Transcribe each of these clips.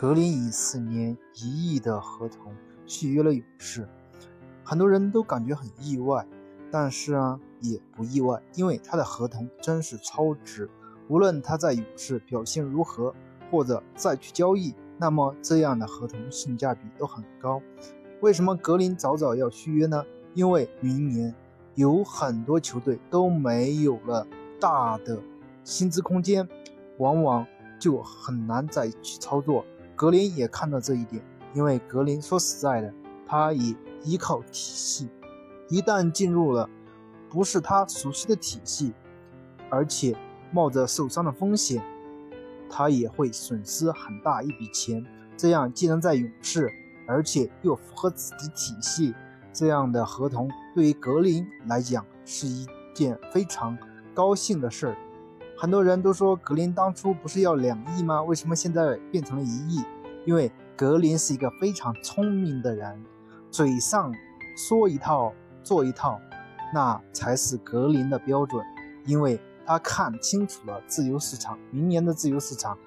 格林以四年一亿的合同续约了勇士，很多人都感觉很意外，但是啊也不意外，因为他的合同真是超值。无论他在勇士表现如何，或者再去交易，那么这样的合同性价比都很高。为什么格林早早要续约呢？因为明年有很多球队都没有了大的薪资空间，往往就很难再去操作。格林也看到这一点，因为格林说实在的，他也依靠体系，一旦进入了不是他熟悉的体系，而且冒着受伤的风险，他也会损失很大一笔钱。这样既能在勇士，而且又符合自己体系，这样的合同对于格林来讲是一件非常高兴的事儿。很多人都说格林当初不是要两亿吗？为什么现在变成了一亿？因为格林是一个非常聪明的人，嘴上说一套做一套，那才是格林的标准。因为他看清楚了自由市场，明年的自由市场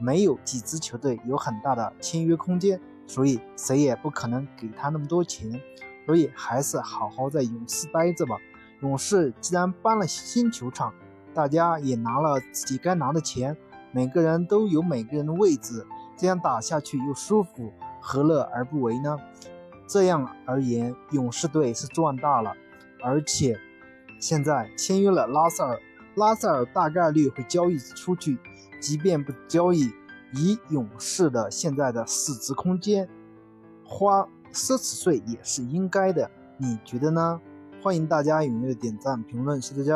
没有几支球队有很大的签约空间，所以谁也不可能给他那么多钱，所以还是好好在勇士待着吧。勇士既然搬了新球场。大家也拿了自己该拿的钱，每个人都有每个人的位置，这样打下去又舒服，何乐而不为呢？这样而言，勇士队是赚大了，而且现在签约了拉塞尔，拉塞尔大概率会交易出去，即便不交易，以勇士的现在的市值空间，花奢侈税也是应该的，你觉得呢？欢迎大家踊跃点赞评论，谢谢大家。